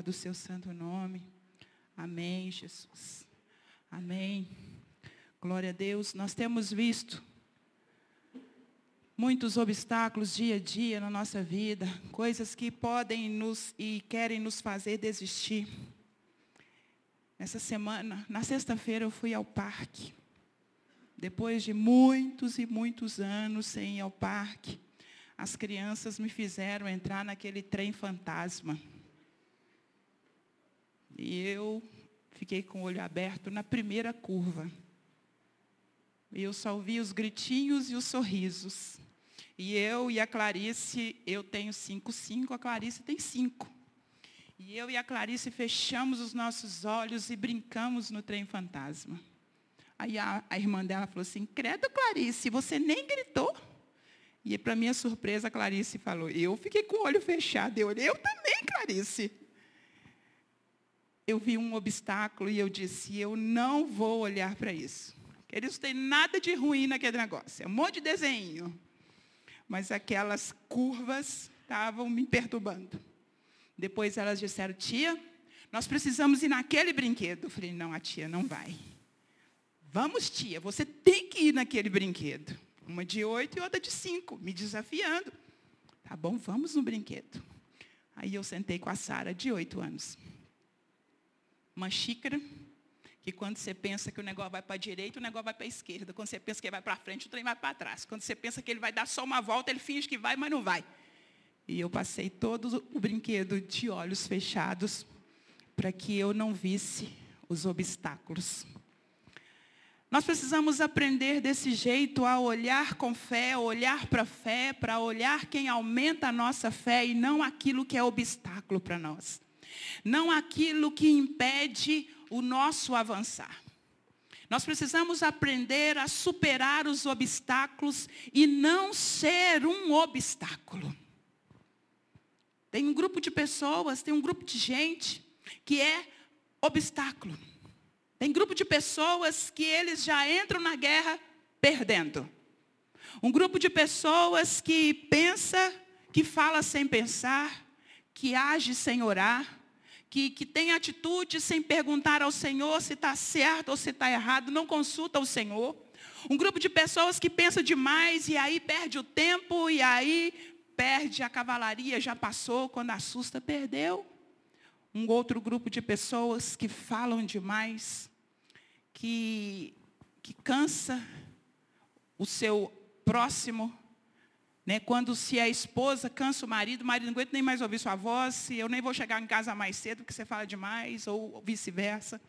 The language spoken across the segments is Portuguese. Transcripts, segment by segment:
honra do seu santo nome. Amém, Jesus. Amém. Glória a Deus. Nós temos visto muitos obstáculos dia a dia na nossa vida, coisas que podem nos e querem nos fazer desistir. Nessa semana, na sexta-feira, eu fui ao parque. Depois de muitos e muitos anos sem ir ao parque, as crianças me fizeram entrar naquele trem fantasma. E eu fiquei com o olho aberto na primeira curva. Eu só ouvi os gritinhos e os sorrisos. E eu e a Clarice, eu tenho cinco, cinco, a Clarice tem cinco. E eu e a Clarice fechamos os nossos olhos e brincamos no trem fantasma. Aí a, a irmã dela falou assim, credo Clarice, você nem gritou. E para minha surpresa, a Clarice falou, eu fiquei com o olho fechado. Eu olhei, eu também, Clarice. Eu vi um obstáculo e eu disse, eu não vou olhar para isso. Não tem nada de ruim naquele negócio. É um monte de desenho mas aquelas curvas estavam me perturbando. Depois elas disseram, tia, nós precisamos ir naquele brinquedo. Eu falei, não, a tia não vai. Vamos, tia, você tem que ir naquele brinquedo. Uma de oito e outra de cinco, me desafiando. Tá bom, vamos no brinquedo. Aí eu sentei com a Sara, de oito anos. Uma xícara, que quando você pensa que o negócio vai para a direita, o negócio vai para a esquerda. Quando você pensa que ele vai para frente, o trem vai para trás. Quando você pensa que ele vai dar só uma volta, ele finge que vai, mas não vai. E eu passei todo o brinquedo de olhos fechados para que eu não visse os obstáculos. Nós precisamos aprender desse jeito a olhar com fé, olhar para a fé, para olhar quem aumenta a nossa fé e não aquilo que é obstáculo para nós. Não aquilo que impede o nosso avançar. Nós precisamos aprender a superar os obstáculos e não ser um obstáculo. Tem um grupo de pessoas, tem um grupo de gente que é obstáculo. Tem grupo de pessoas que eles já entram na guerra perdendo. Um grupo de pessoas que pensa, que fala sem pensar, que age sem orar, que, que tem atitude sem perguntar ao Senhor se está certo ou se está errado, não consulta o Senhor. Um grupo de pessoas que pensa demais e aí perde o tempo e aí perde a cavalaria, já passou, quando assusta, perdeu. Um outro grupo de pessoas que falam demais, que, que cansa o seu próximo, né? Quando se a esposa cansa o marido, o marido não aguenta nem mais ouvir sua voz, eu nem vou chegar em casa mais cedo porque você fala demais, ou vice-versa.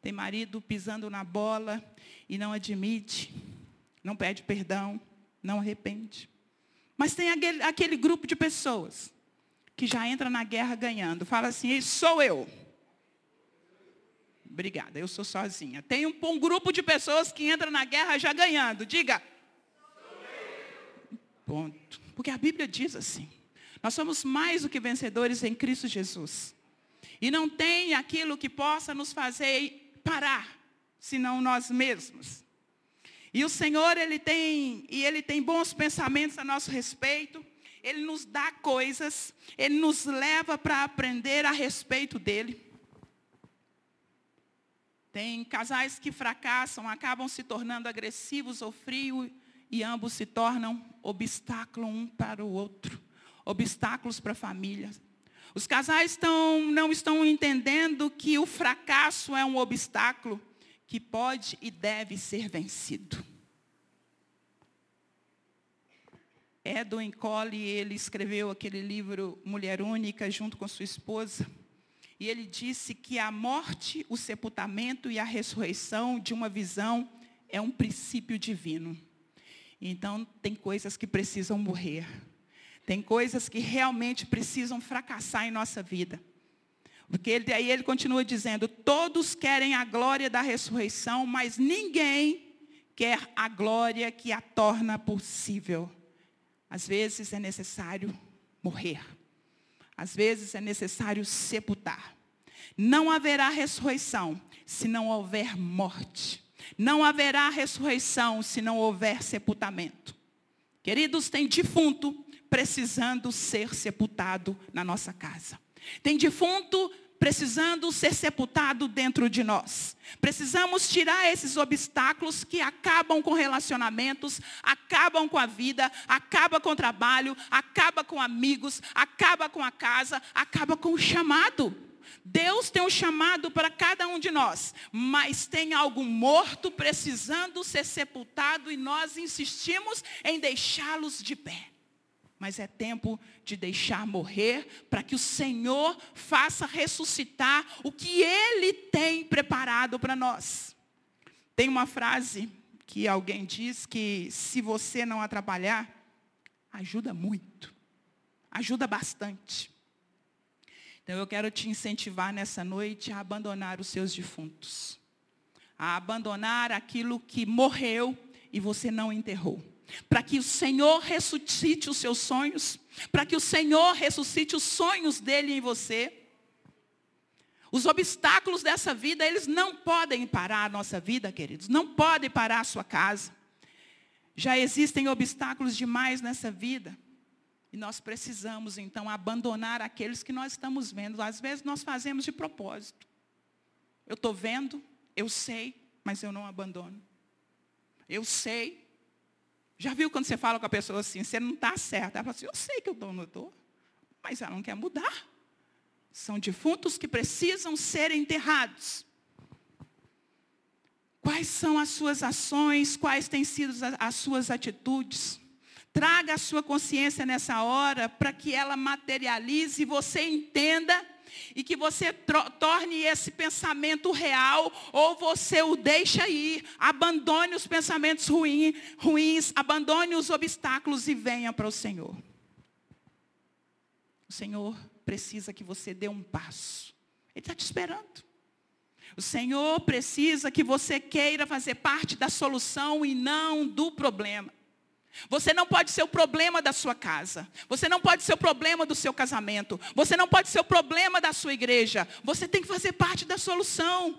Tem marido pisando na bola e não admite, não pede perdão, não arrepende. Mas tem aquele, aquele grupo de pessoas que já entra na guerra ganhando. Fala assim, sou eu. Obrigada, eu sou sozinha. Tem um, um grupo de pessoas que entra na guerra já ganhando. Diga, Ponto. Porque a Bíblia diz assim. Nós somos mais do que vencedores em Cristo Jesus. E não tem aquilo que possa nos fazer parar, senão nós mesmos. E o Senhor, Ele tem, e Ele tem bons pensamentos a nosso respeito. Ele nos dá coisas, Ele nos leva para aprender a respeito dEle. Tem casais que fracassam, acabam se tornando agressivos ou frios e ambos se tornam obstáculo um para o outro, obstáculos para a família. Os casais estão, não estão entendendo que o fracasso é um obstáculo que pode e deve ser vencido. Edwin Cole, ele escreveu aquele livro Mulher Única junto com sua esposa. E ele disse que a morte, o sepultamento e a ressurreição de uma visão é um princípio divino. Então, tem coisas que precisam morrer. Tem coisas que realmente precisam fracassar em nossa vida. Porque ele, aí ele continua dizendo, todos querem a glória da ressurreição, mas ninguém quer a glória que a torna possível. Às vezes é necessário morrer. Às vezes é necessário sepultar. Não haverá ressurreição se não houver morte. Não haverá ressurreição se não houver sepultamento. Queridos, tem defunto precisando ser sepultado na nossa casa. Tem defunto precisando ser sepultado dentro de nós. Precisamos tirar esses obstáculos que acabam com relacionamentos, acabam com a vida, acaba com o trabalho, acaba com amigos, acaba com a casa, acaba com o chamado. Deus tem um chamado para cada um de nós, mas tem algo morto precisando ser sepultado e nós insistimos em deixá-los de pé mas é tempo de deixar morrer para que o Senhor faça ressuscitar o que Ele tem preparado para nós. Tem uma frase que alguém diz que se você não atrapalhar, ajuda muito, ajuda bastante. Então eu quero te incentivar nessa noite a abandonar os seus defuntos, a abandonar aquilo que morreu e você não enterrou para que o Senhor ressuscite os seus sonhos, para que o Senhor ressuscite os sonhos dele em você. Os obstáculos dessa vida, eles não podem parar a nossa vida, queridos, não podem parar a sua casa. Já existem obstáculos demais nessa vida. E nós precisamos, então, abandonar aqueles que nós estamos vendo. Às vezes nós fazemos de propósito. Eu estou vendo, eu sei, mas eu não abandono. Eu sei, já viu quando você fala com a pessoa assim, você não está certa? Ela fala assim, eu sei que eu não estou. Mas ela não quer mudar. São defuntos que precisam ser enterrados. Quais são as suas ações? Quais têm sido as suas atitudes? Traga a sua consciência nessa hora para que ela materialize e você entenda e que você torne esse pensamento real ou você o deixa ir, abandone os pensamentos ruins, ruins, abandone os obstáculos e venha para o Senhor. O Senhor precisa que você dê um passo. Ele está te esperando. O Senhor precisa que você queira fazer parte da solução e não do problema. Você não pode ser o problema da sua casa. Você não pode ser o problema do seu casamento. Você não pode ser o problema da sua igreja. Você tem que fazer parte da solução.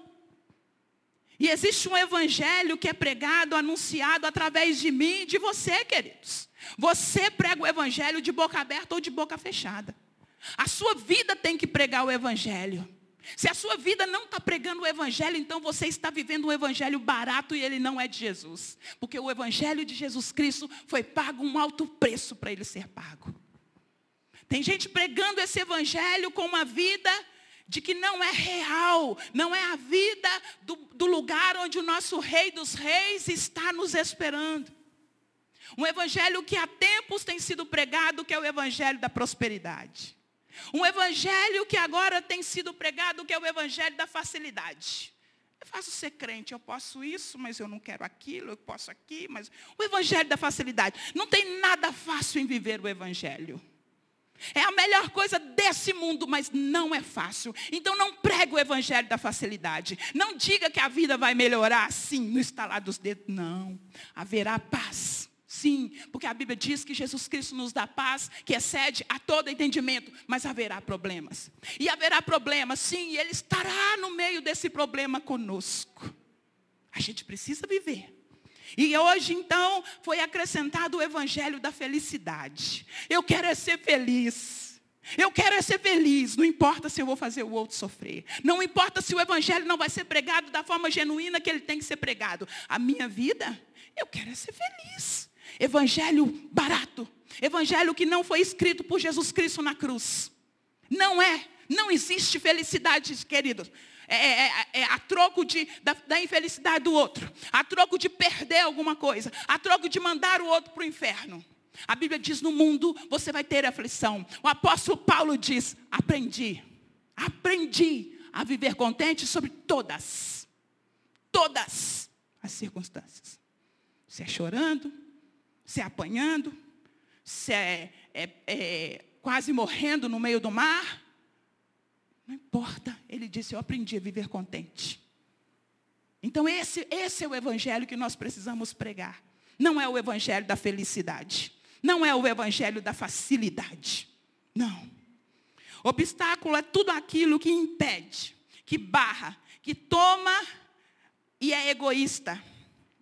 E existe um evangelho que é pregado, anunciado através de mim e de você, queridos. Você prega o evangelho de boca aberta ou de boca fechada. A sua vida tem que pregar o evangelho. Se a sua vida não está pregando o Evangelho, então você está vivendo um Evangelho barato e ele não é de Jesus. Porque o Evangelho de Jesus Cristo foi pago um alto preço para ele ser pago. Tem gente pregando esse Evangelho com uma vida de que não é real, não é a vida do, do lugar onde o nosso Rei dos Reis está nos esperando. Um Evangelho que há tempos tem sido pregado, que é o Evangelho da prosperidade. Um evangelho que agora tem sido pregado, que é o evangelho da facilidade. É fácil ser crente, eu posso isso, mas eu não quero aquilo, eu posso aqui, mas. O evangelho da facilidade. Não tem nada fácil em viver o evangelho. É a melhor coisa desse mundo, mas não é fácil. Então não pregue o evangelho da facilidade. Não diga que a vida vai melhorar assim, no estalar dos dedos. Não. Haverá paz Sim, porque a Bíblia diz que Jesus Cristo nos dá paz que excede a todo entendimento, mas haverá problemas. E haverá problemas, sim, e Ele estará no meio desse problema conosco. A gente precisa viver. E hoje, então, foi acrescentado o evangelho da felicidade. Eu quero é ser feliz. Eu quero é ser feliz, não importa se eu vou fazer o outro sofrer. Não importa se o evangelho não vai ser pregado da forma genuína que ele tem que ser pregado. A minha vida, eu quero é ser feliz. Evangelho barato. Evangelho que não foi escrito por Jesus Cristo na cruz. Não é. Não existe felicidade, queridos. É, é, é, é, a troco de, da, da, infelicidade do outro. A troco de perder alguma coisa. A troco de mandar o outro para o inferno. A Bíblia diz: no mundo você vai ter aflição. O apóstolo Paulo diz: aprendi. Aprendi a viver contente sobre todas. Todas as circunstâncias. Se é chorando, se é apanhando, se é, é, é quase morrendo no meio do mar. Não importa. Ele disse, eu aprendi a viver contente. Então esse, esse é o evangelho que nós precisamos pregar. Não é o evangelho da felicidade. Não é o evangelho da facilidade. Não. Obstáculo é tudo aquilo que impede, que barra, que toma e é egoísta.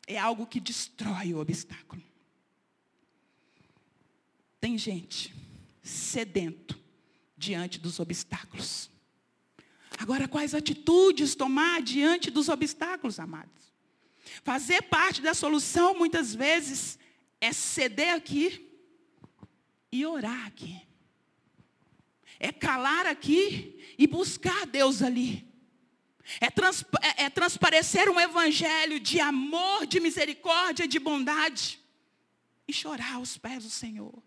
É algo que destrói o obstáculo. Tem gente sedento diante dos obstáculos. Agora, quais atitudes tomar diante dos obstáculos, amados? Fazer parte da solução, muitas vezes, é ceder aqui e orar aqui. É calar aqui e buscar Deus ali. É, é, é transparecer um evangelho de amor, de misericórdia, de bondade. E chorar aos pés do Senhor.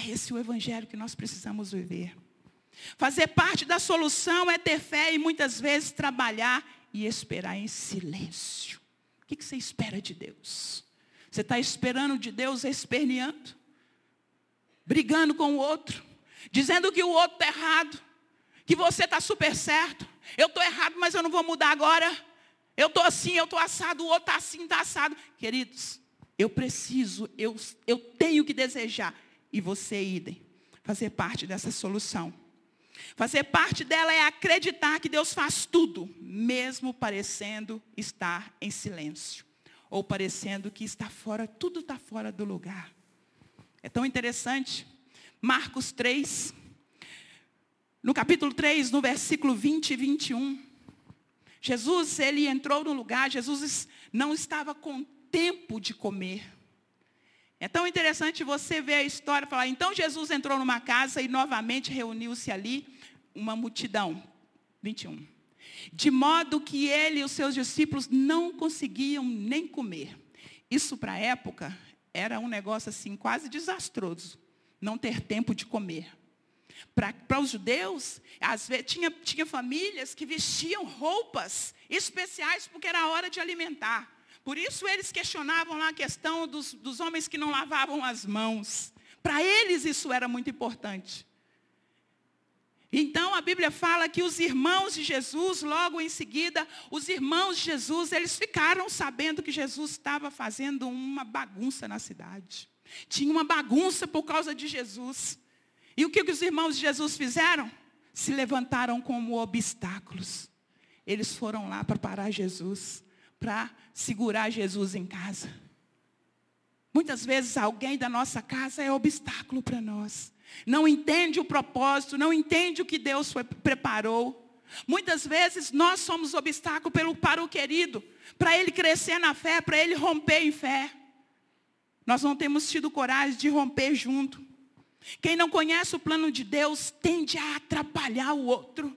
É esse o evangelho que nós precisamos viver. Fazer parte da solução é ter fé e muitas vezes trabalhar e esperar em silêncio. O que você espera de Deus? Você está esperando de Deus esperneando? Brigando com o outro? Dizendo que o outro está errado? Que você está super certo? Eu estou errado, mas eu não vou mudar agora. Eu estou assim, eu estou assado, o outro está assim, está assado. Queridos, eu preciso, eu, eu tenho que desejar. E você, idem, fazer parte dessa solução. Fazer parte dela é acreditar que Deus faz tudo, mesmo parecendo estar em silêncio. Ou parecendo que está fora, tudo está fora do lugar. É tão interessante. Marcos 3, no capítulo 3, no versículo 20 e 21. Jesus, ele entrou no lugar, Jesus não estava com tempo de comer. É tão interessante você ver a história falar, então Jesus entrou numa casa e novamente reuniu-se ali uma multidão. 21. De modo que ele e os seus discípulos não conseguiam nem comer. Isso para a época era um negócio assim quase desastroso, não ter tempo de comer. Para os judeus, às vezes, tinha, tinha famílias que vestiam roupas especiais porque era hora de alimentar. Por isso eles questionavam lá a questão dos, dos homens que não lavavam as mãos. Para eles isso era muito importante. Então a Bíblia fala que os irmãos de Jesus, logo em seguida, os irmãos de Jesus, eles ficaram sabendo que Jesus estava fazendo uma bagunça na cidade. Tinha uma bagunça por causa de Jesus. E o que, que os irmãos de Jesus fizeram? Se levantaram como obstáculos. Eles foram lá para parar Jesus para segurar Jesus em casa. Muitas vezes alguém da nossa casa é obstáculo para nós. Não entende o propósito, não entende o que Deus foi, preparou. Muitas vezes nós somos obstáculo pelo, para o querido, para ele crescer na fé, para ele romper em fé. Nós não temos tido coragem de romper junto. Quem não conhece o plano de Deus tende a atrapalhar o outro.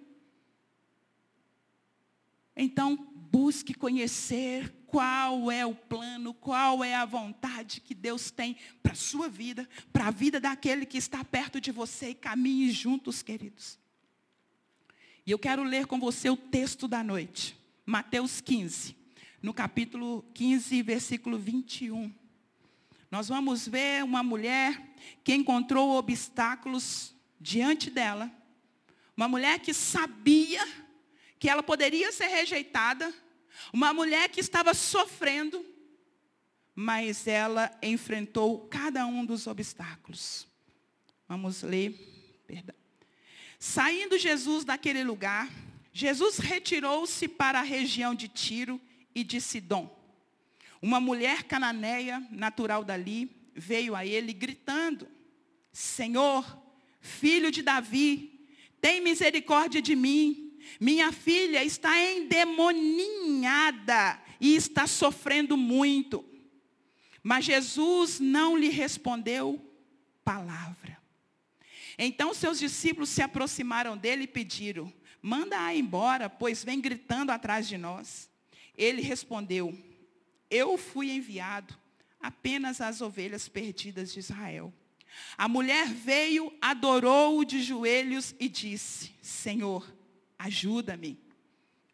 Então, busque conhecer qual é o plano, qual é a vontade que Deus tem para a sua vida, para a vida daquele que está perto de você e caminhe juntos, queridos. E eu quero ler com você o texto da noite, Mateus 15, no capítulo 15, versículo 21. Nós vamos ver uma mulher que encontrou obstáculos diante dela, uma mulher que sabia que ela poderia ser rejeitada, uma mulher que estava sofrendo, mas ela enfrentou cada um dos obstáculos. Vamos ler. Perdão. Saindo Jesus daquele lugar, Jesus retirou-se para a região de Tiro e de Sidom. Uma mulher cananeia, natural dali, veio a ele gritando: Senhor, filho de Davi, tem misericórdia de mim. Minha filha está endemoninhada e está sofrendo muito. Mas Jesus não lhe respondeu palavra. Então seus discípulos se aproximaram dele e pediram: Manda-a embora, pois vem gritando atrás de nós. Ele respondeu: Eu fui enviado apenas às ovelhas perdidas de Israel. A mulher veio, adorou-o de joelhos e disse: Senhor, ajuda-me.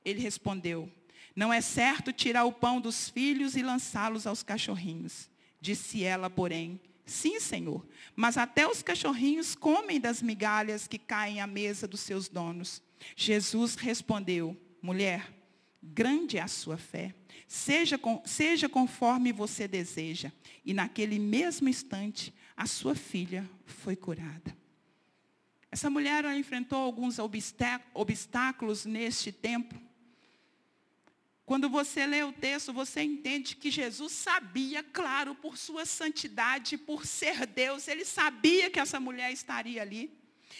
Ele respondeu: Não é certo tirar o pão dos filhos e lançá-los aos cachorrinhos. Disse ela, porém: Sim, Senhor, mas até os cachorrinhos comem das migalhas que caem à mesa dos seus donos. Jesus respondeu: Mulher, grande é a sua fé. Seja, com, seja conforme você deseja. E naquele mesmo instante, a sua filha foi curada. Essa mulher enfrentou alguns obstáculos neste tempo. Quando você lê o texto, você entende que Jesus sabia, claro, por sua santidade, por ser Deus, ele sabia que essa mulher estaria ali.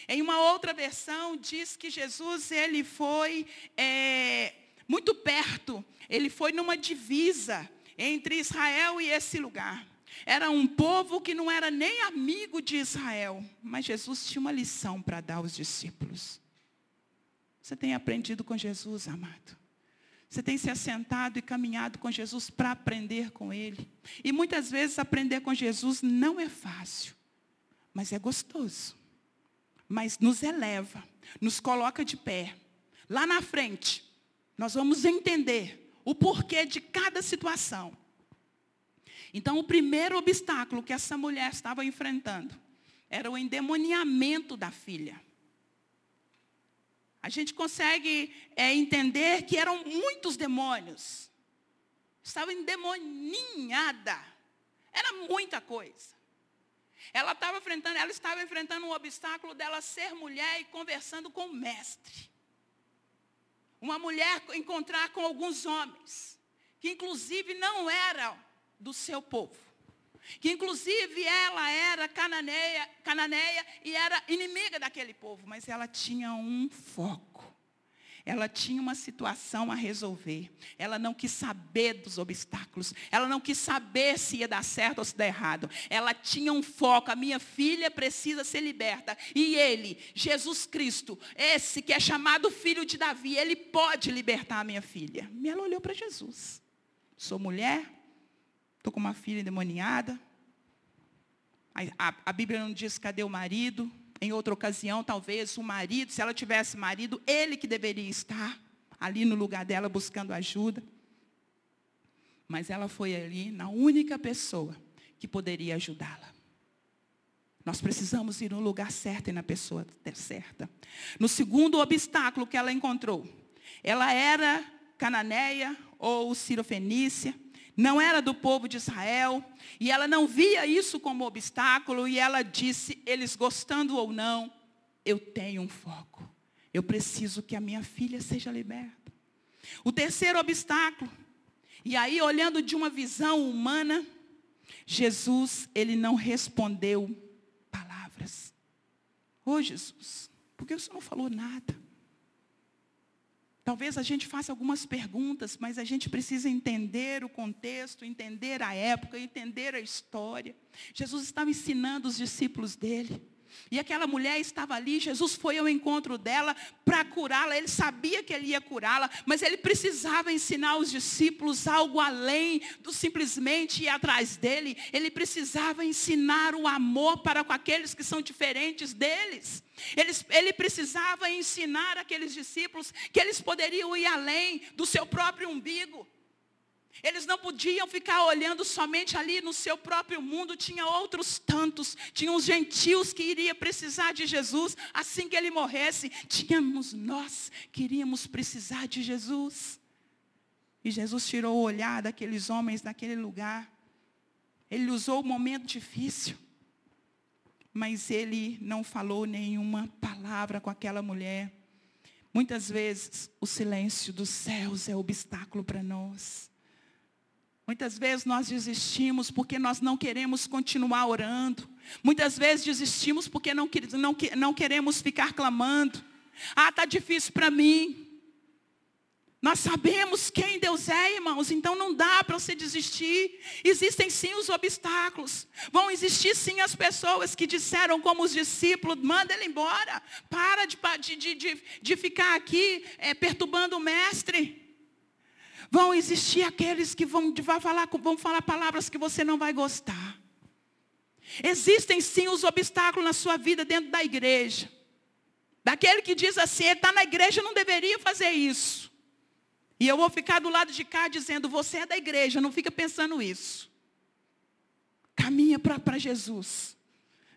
Em uma outra versão, diz que Jesus ele foi é, muito perto, ele foi numa divisa entre Israel e esse lugar. Era um povo que não era nem amigo de Israel, mas Jesus tinha uma lição para dar aos discípulos. Você tem aprendido com Jesus, amado? Você tem se assentado e caminhado com Jesus para aprender com Ele. E muitas vezes aprender com Jesus não é fácil, mas é gostoso. Mas nos eleva, nos coloca de pé. Lá na frente, nós vamos entender o porquê de cada situação. Então, o primeiro obstáculo que essa mulher estava enfrentando era o endemoniamento da filha. A gente consegue é, entender que eram muitos demônios. Estava endemoninhada. Era muita coisa. Ela estava enfrentando, ela estava enfrentando um obstáculo dela ser mulher e conversando com o mestre. Uma mulher encontrar com alguns homens, que inclusive não eram do seu povo. Que inclusive ela era cananeia, cananeia e era inimiga daquele povo, mas ela tinha um foco. Ela tinha uma situação a resolver. Ela não quis saber dos obstáculos. Ela não quis saber se ia dar certo ou se dar errado. Ela tinha um foco. A minha filha precisa ser liberta. E ele, Jesus Cristo, esse que é chamado filho de Davi, ele pode libertar a minha filha. E ela olhou para Jesus. Sou mulher, estou com uma filha endemoniada. A, a, a Bíblia não diz cadê o marido. Em outra ocasião, talvez o marido, se ela tivesse marido, ele que deveria estar ali no lugar dela buscando ajuda. Mas ela foi ali na única pessoa que poderia ajudá-la. Nós precisamos ir no lugar certo e na pessoa certa. No segundo obstáculo que ela encontrou, ela era cananeia ou sirofenícia não era do povo de Israel, e ela não via isso como obstáculo, e ela disse, eles gostando ou não, eu tenho um foco. Eu preciso que a minha filha seja liberta. O terceiro obstáculo, e aí olhando de uma visão humana, Jesus, ele não respondeu palavras. Ô oh, Jesus, por que você não falou nada? Talvez a gente faça algumas perguntas, mas a gente precisa entender o contexto, entender a época, entender a história. Jesus estava ensinando os discípulos dele. E aquela mulher estava ali, Jesus foi ao encontro dela para curá-la. Ele sabia que ele ia curá-la, mas ele precisava ensinar os discípulos algo além do simplesmente ir atrás dele. Ele precisava ensinar o amor para com aqueles que são diferentes deles. Ele, ele precisava ensinar aqueles discípulos que eles poderiam ir além do seu próprio umbigo. Eles não podiam ficar olhando somente ali no seu próprio mundo, tinha outros tantos, tinha os gentios que iriam precisar de Jesus assim que ele morresse, tínhamos nós que iríamos precisar de Jesus. E Jesus tirou o olhar daqueles homens naquele lugar. Ele usou o momento difícil, mas ele não falou nenhuma palavra com aquela mulher. Muitas vezes o silêncio dos céus é obstáculo para nós. Muitas vezes nós desistimos porque nós não queremos continuar orando. Muitas vezes desistimos porque não, não, não queremos ficar clamando. Ah, está difícil para mim. Nós sabemos quem Deus é, irmãos, então não dá para você desistir. Existem sim os obstáculos. Vão existir sim as pessoas que disseram, como os discípulos, manda ele embora. Para de, de, de, de ficar aqui é, perturbando o mestre. Vão existir aqueles que vão, vão, falar, vão falar palavras que você não vai gostar. Existem sim os obstáculos na sua vida dentro da igreja. Daquele que diz assim, ele está na igreja, não deveria fazer isso. E eu vou ficar do lado de cá dizendo, você é da igreja, não fica pensando isso. Caminha para Jesus.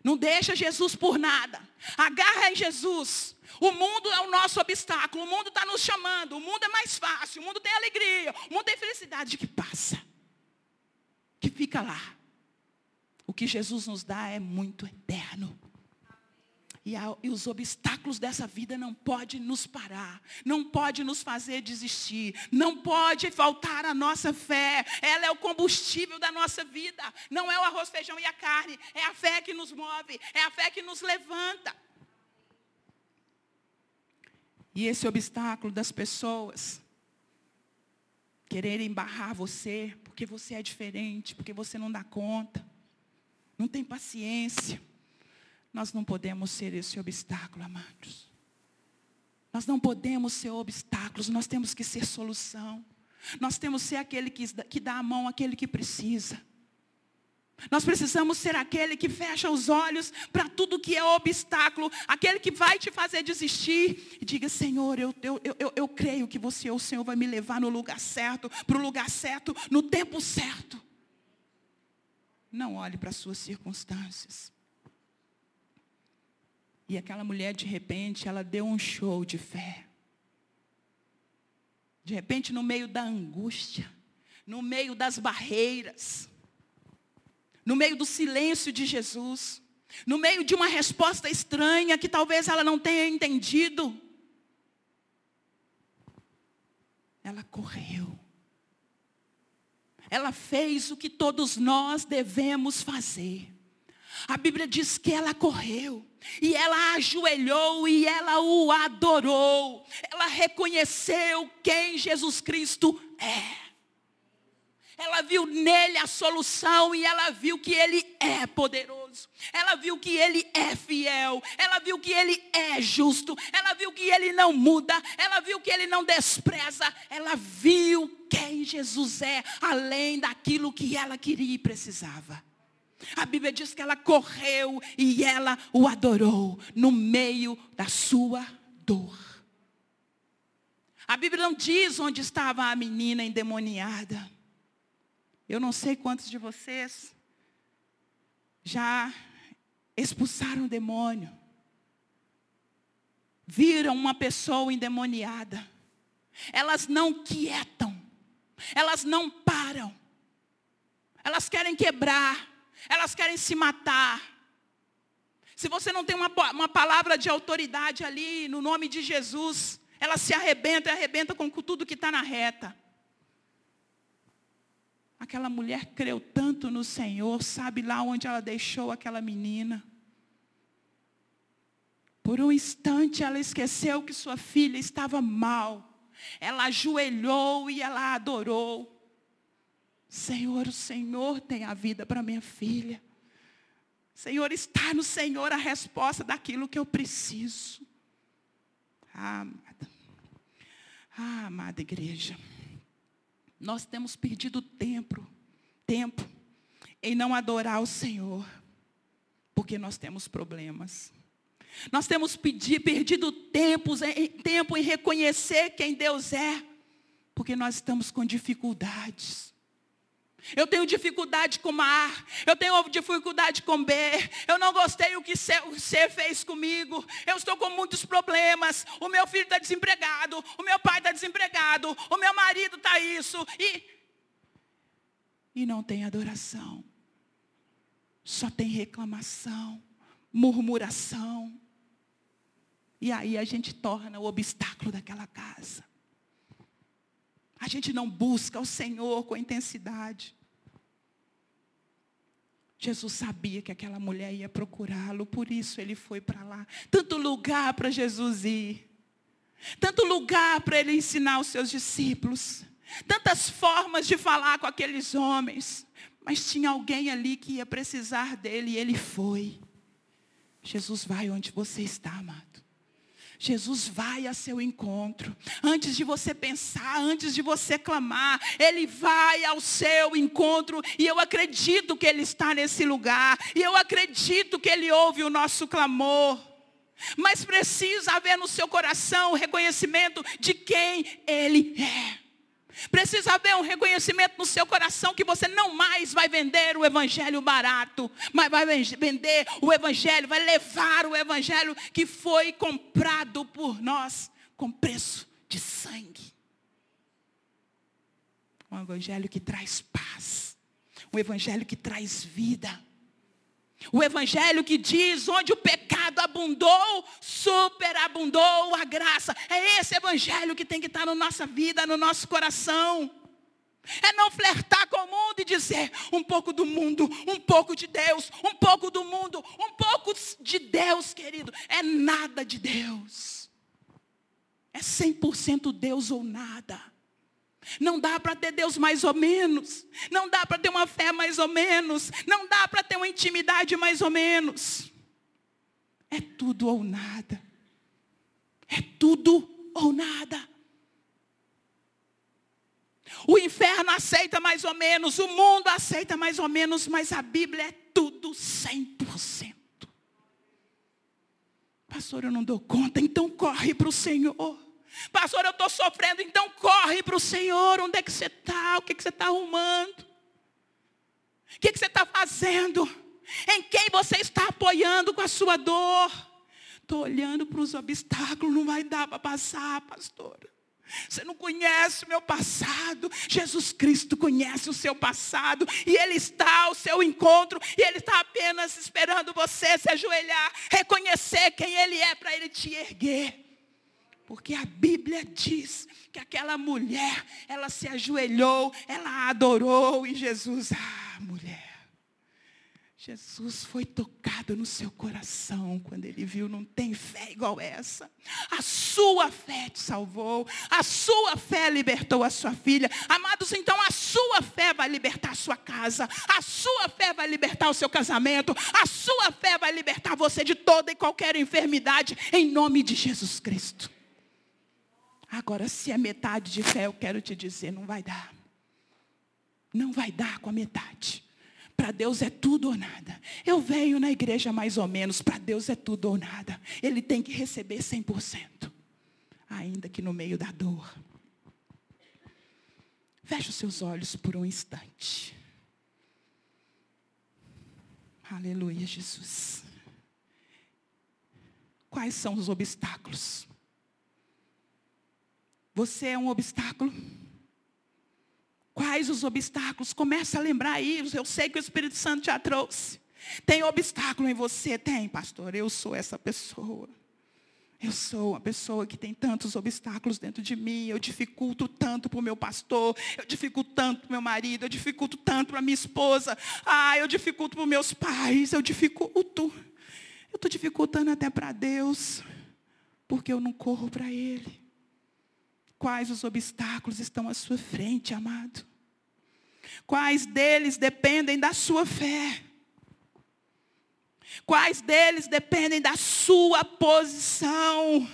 Não deixa Jesus por nada. Agarra em Jesus. O mundo é o nosso obstáculo. O mundo está nos chamando. O mundo é mais fácil. O mundo tem alegria. O mundo tem felicidade que passa. Que fica lá. O que Jesus nos dá é muito eterno. E, a, e, os obstáculos dessa vida não podem nos parar, não pode nos fazer desistir, não pode faltar a nossa fé. Ela é o combustível da nossa vida. Não é o arroz, feijão e a carne, é a fé que nos move, é a fé que nos levanta. E esse obstáculo das pessoas quererem barrar você, porque você é diferente, porque você não dá conta, não tem paciência. Nós não podemos ser esse obstáculo, amados. Nós não podemos ser obstáculos, nós temos que ser solução. Nós temos que ser aquele que, que dá a mão àquele que precisa. Nós precisamos ser aquele que fecha os olhos para tudo que é obstáculo, aquele que vai te fazer desistir. E diga, Senhor, eu, eu, eu, eu creio que você, o Senhor, vai me levar no lugar certo, para o lugar certo, no tempo certo. Não olhe para as suas circunstâncias. E aquela mulher, de repente, ela deu um show de fé. De repente, no meio da angústia, no meio das barreiras, no meio do silêncio de Jesus, no meio de uma resposta estranha que talvez ela não tenha entendido, ela correu. Ela fez o que todos nós devemos fazer. A Bíblia diz que ela correu. E ela ajoelhou e ela o adorou. Ela reconheceu quem Jesus Cristo é. Ela viu nele a solução e ela viu que ele é poderoso. Ela viu que ele é fiel. Ela viu que ele é justo. Ela viu que ele não muda. Ela viu que ele não despreza. Ela viu quem Jesus é, além daquilo que ela queria e precisava. A Bíblia diz que ela correu e ela o adorou no meio da sua dor. A Bíblia não diz onde estava a menina endemoniada. Eu não sei quantos de vocês já expulsaram o demônio. Viram uma pessoa endemoniada. Elas não quietam. Elas não param. Elas querem quebrar. Elas querem se matar. Se você não tem uma, uma palavra de autoridade ali, no nome de Jesus, ela se arrebenta e arrebenta com tudo que está na reta. Aquela mulher creu tanto no Senhor, sabe lá onde ela deixou aquela menina. Por um instante ela esqueceu que sua filha estava mal. Ela ajoelhou e ela adorou. Senhor, o Senhor tem a vida para minha filha. Senhor, está no Senhor a resposta daquilo que eu preciso. Ah, amada. Ah, amada igreja. Nós temos perdido tempo, tempo em não adorar o Senhor, porque nós temos problemas. Nós temos pedir, perdido tempos, em, tempo em reconhecer quem Deus é, porque nós estamos com dificuldades. Eu tenho dificuldade com A, eu tenho dificuldade com B, eu não gostei o que C fez comigo, eu estou com muitos problemas, o meu filho está desempregado, o meu pai está desempregado, o meu marido está isso, e, e não tem adoração, só tem reclamação, murmuração, e aí a gente torna o obstáculo daquela casa. A gente não busca o Senhor com intensidade. Jesus sabia que aquela mulher ia procurá-lo, por isso ele foi para lá. Tanto lugar para Jesus ir. Tanto lugar para ele ensinar os seus discípulos. Tantas formas de falar com aqueles homens. Mas tinha alguém ali que ia precisar dele e ele foi. Jesus vai onde você está, amado. Jesus vai a seu encontro. Antes de você pensar, antes de você clamar, Ele vai ao seu encontro. E eu acredito que Ele está nesse lugar. E eu acredito que Ele ouve o nosso clamor. Mas precisa haver no seu coração o reconhecimento de quem Ele é. Precisa haver um reconhecimento no seu coração que você não mais vai vender o evangelho barato, mas vai vender o evangelho, vai levar o evangelho que foi comprado por nós com preço de sangue. Um evangelho que traz paz, um evangelho que traz vida. O evangelho que diz onde o pecado abundou, superabundou a graça. É esse evangelho que tem que estar na nossa vida, no nosso coração. É não flertar com o mundo e dizer um pouco do mundo, um pouco de Deus, um pouco do mundo, um pouco de Deus, querido. É nada de Deus. É 100% Deus ou nada. Não dá para ter Deus mais ou menos. Não dá para ter uma fé mais ou menos. Não dá para ter uma intimidade mais ou menos. É tudo ou nada. É tudo ou nada. O inferno aceita mais ou menos, o mundo aceita mais ou menos, mas a Bíblia é tudo 100%. Pastor, eu não dou conta, então corre para o Senhor. Pastor, eu estou sofrendo, então corre para o Senhor. Onde é que você está? O que, que você está arrumando? O que, que você está fazendo? Em quem você está apoiando com a sua dor? Estou olhando para os obstáculos, não vai dar para passar, pastora. Você não conhece o meu passado. Jesus Cristo conhece o seu passado. E Ele está ao seu encontro. E Ele está apenas esperando você se ajoelhar, reconhecer quem Ele é para Ele te erguer. Porque a Bíblia diz que aquela mulher, ela se ajoelhou, ela adorou e Jesus, ah, mulher. Jesus foi tocado no seu coração quando ele viu, não tem fé igual essa. A sua fé te salvou, a sua fé libertou a sua filha. Amados, então a sua fé vai libertar a sua casa, a sua fé vai libertar o seu casamento, a sua fé vai libertar você de toda e qualquer enfermidade, em nome de Jesus Cristo. Agora, se é metade de fé, eu quero te dizer, não vai dar. Não vai dar com a metade. Para Deus é tudo ou nada. Eu venho na igreja mais ou menos, para Deus é tudo ou nada. Ele tem que receber 100%, ainda que no meio da dor. Feche os seus olhos por um instante. Aleluia, Jesus. Quais são os obstáculos? Você é um obstáculo? Quais os obstáculos? Começa a lembrar aí. Eu sei que o Espírito Santo já trouxe. Tem obstáculo em você? Tem, pastor. Eu sou essa pessoa. Eu sou uma pessoa que tem tantos obstáculos dentro de mim. Eu dificulto tanto para o meu pastor. Eu dificulto tanto para o meu marido. Eu dificulto tanto para minha esposa. Ah, eu dificulto para os meus pais. Eu dificulto. Eu estou dificultando até para Deus. Porque eu não corro para Ele. Quais os obstáculos estão à sua frente, amado? Quais deles dependem da sua fé? Quais deles dependem da sua posição?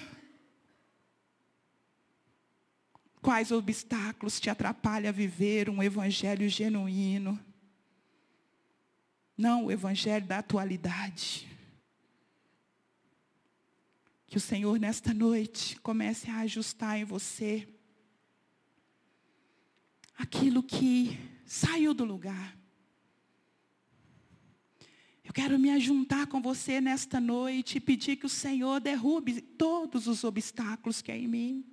Quais obstáculos te atrapalham a viver um evangelho genuíno? Não o evangelho da atualidade. Que o Senhor, nesta noite, comece a ajustar em você aquilo que saiu do lugar. Eu quero me ajuntar com você nesta noite e pedir que o Senhor derrube todos os obstáculos que há em mim.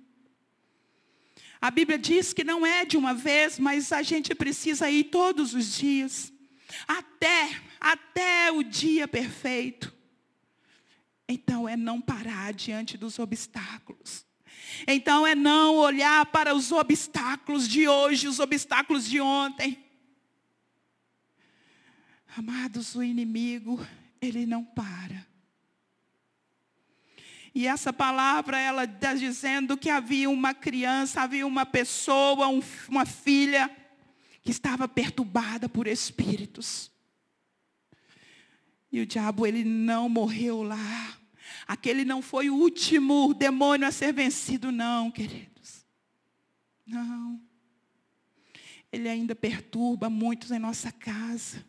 A Bíblia diz que não é de uma vez, mas a gente precisa ir todos os dias, até, até o dia perfeito. Então é não parar diante dos obstáculos. Então é não olhar para os obstáculos de hoje, os obstáculos de ontem. Amados, o inimigo, ele não para. E essa palavra, ela está dizendo que havia uma criança, havia uma pessoa, um, uma filha, que estava perturbada por espíritos. E o diabo, ele não morreu lá. Aquele não foi o último demônio a ser vencido, não, queridos. Não. Ele ainda perturba muitos em nossa casa.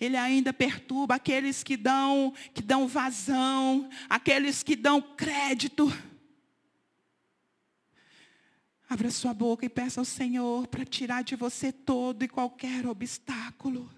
Ele ainda perturba aqueles que dão, que dão vazão, aqueles que dão crédito. Abra sua boca e peça ao Senhor para tirar de você todo e qualquer obstáculo.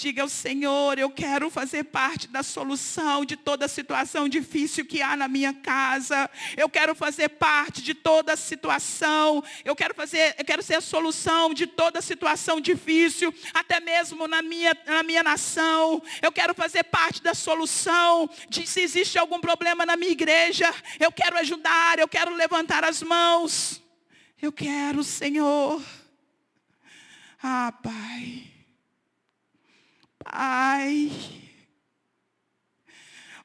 Diga ao Senhor, eu quero fazer parte da solução de toda situação difícil que há na minha casa. Eu quero fazer parte de toda situação. Eu quero fazer, eu quero ser a solução de toda situação difícil, até mesmo na minha, na minha nação. Eu quero fazer parte da solução de se existe algum problema na minha igreja. Eu quero ajudar, eu quero levantar as mãos. Eu quero, Senhor. Ah, Pai. Pai.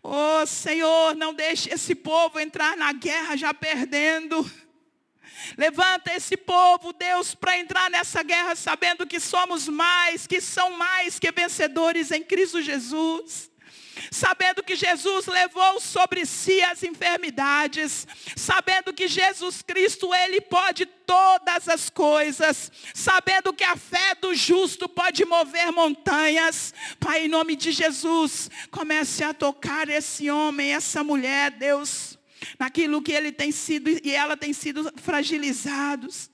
Oh, Senhor, não deixe esse povo entrar na guerra já perdendo. Levanta esse povo, Deus, para entrar nessa guerra sabendo que somos mais, que são mais que vencedores em Cristo Jesus sabendo que Jesus levou sobre si as enfermidades, sabendo que Jesus Cristo, Ele pode todas as coisas, sabendo que a fé do justo pode mover montanhas. Pai, em nome de Jesus, comece a tocar esse homem, essa mulher, Deus, naquilo que ele tem sido e ela tem sido fragilizados.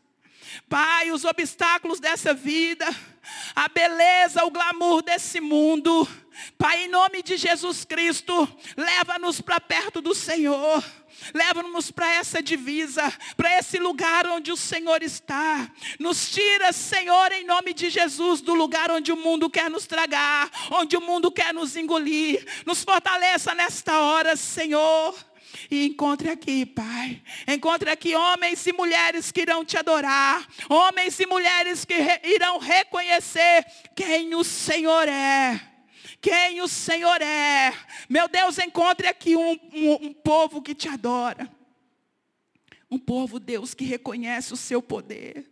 Pai, os obstáculos dessa vida, a beleza, o glamour desse mundo. Pai, em nome de Jesus Cristo, leva-nos para perto do Senhor. Leva-nos para essa divisa, para esse lugar onde o Senhor está. Nos tira, Senhor, em nome de Jesus, do lugar onde o mundo quer nos tragar, onde o mundo quer nos engolir. Nos fortaleça nesta hora, Senhor. E encontre aqui, Pai. Encontre aqui homens e mulheres que irão te adorar. Homens e mulheres que re irão reconhecer quem o Senhor é. Quem o Senhor é. Meu Deus, encontre aqui um, um, um povo que te adora. Um povo, Deus, que reconhece o seu poder.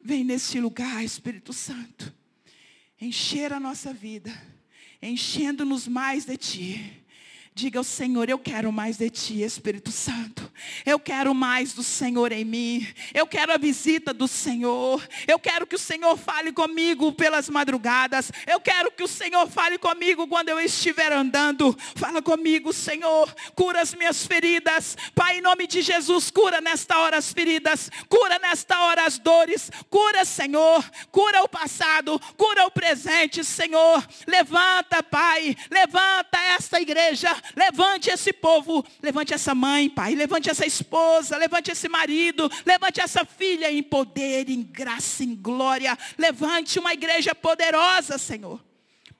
Vem neste lugar, Espírito Santo. Encher a nossa vida. Enchendo-nos mais de Ti Diga ao Senhor, eu quero mais de Ti, Espírito Santo. Eu quero mais do Senhor em mim. Eu quero a visita do Senhor. Eu quero que o Senhor fale comigo pelas madrugadas. Eu quero que o Senhor fale comigo quando eu estiver andando. Fala comigo, Senhor. Cura as minhas feridas. Pai, em nome de Jesus, cura nesta hora as feridas. Cura nesta hora as dores. Cura, Senhor. Cura o passado. Cura o presente, Senhor. Levanta, Pai. Levanta esta igreja Levante esse povo, levante essa mãe, pai, levante essa esposa, levante esse marido, levante essa filha em poder, em graça, em glória. Levante uma igreja poderosa, Senhor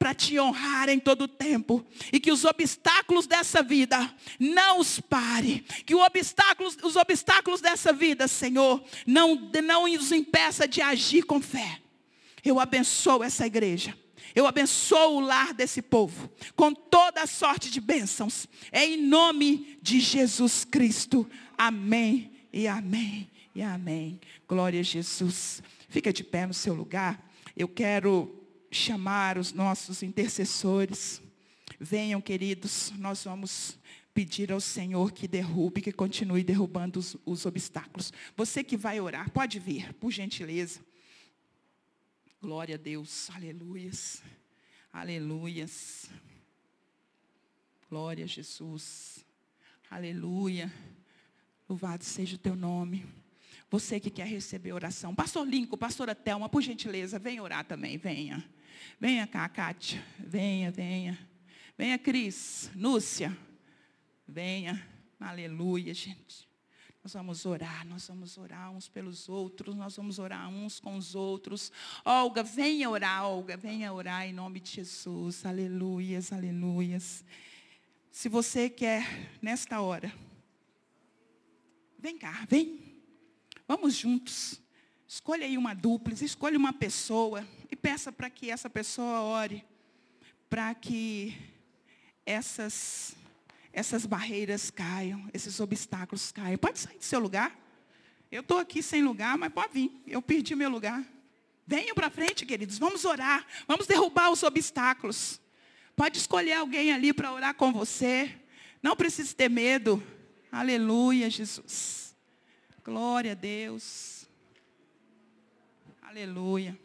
para te honrar em todo o tempo. E que os obstáculos dessa vida não os pare. Que obstáculos, os obstáculos dessa vida, Senhor, não, não os impeça de agir com fé. Eu abençoo essa igreja. Eu abençoo o lar desse povo com toda sorte de bênçãos. É em nome de Jesus Cristo. Amém e amém e amém. Glória a Jesus. Fica de pé no seu lugar. Eu quero chamar os nossos intercessores. Venham, queridos, nós vamos pedir ao Senhor que derrube, que continue derrubando os, os obstáculos. Você que vai orar, pode vir, por gentileza. Glória a Deus, aleluias, aleluias. Glória a Jesus, aleluia. Louvado seja o teu nome. Você que quer receber oração. Pastor Lincoln, pastora Thelma, por gentileza, venha orar também, venha. Venha cá, Kátia, venha, venha. Venha, Cris, Núcia, venha. Aleluia, gente. Nós vamos orar, nós vamos orar uns pelos outros, nós vamos orar uns com os outros. Olga, venha orar, Olga, venha orar em nome de Jesus. Aleluias, aleluias. Se você quer, nesta hora, vem cá, vem. Vamos juntos. Escolha aí uma dupla, escolha uma pessoa e peça para que essa pessoa ore, para que essas essas barreiras caiam, esses obstáculos caiam. Pode sair do seu lugar. Eu estou aqui sem lugar, mas pode vir. Eu perdi meu lugar. Venham para frente, queridos. Vamos orar. Vamos derrubar os obstáculos. Pode escolher alguém ali para orar com você. Não precisa ter medo. Aleluia, Jesus. Glória a Deus. Aleluia.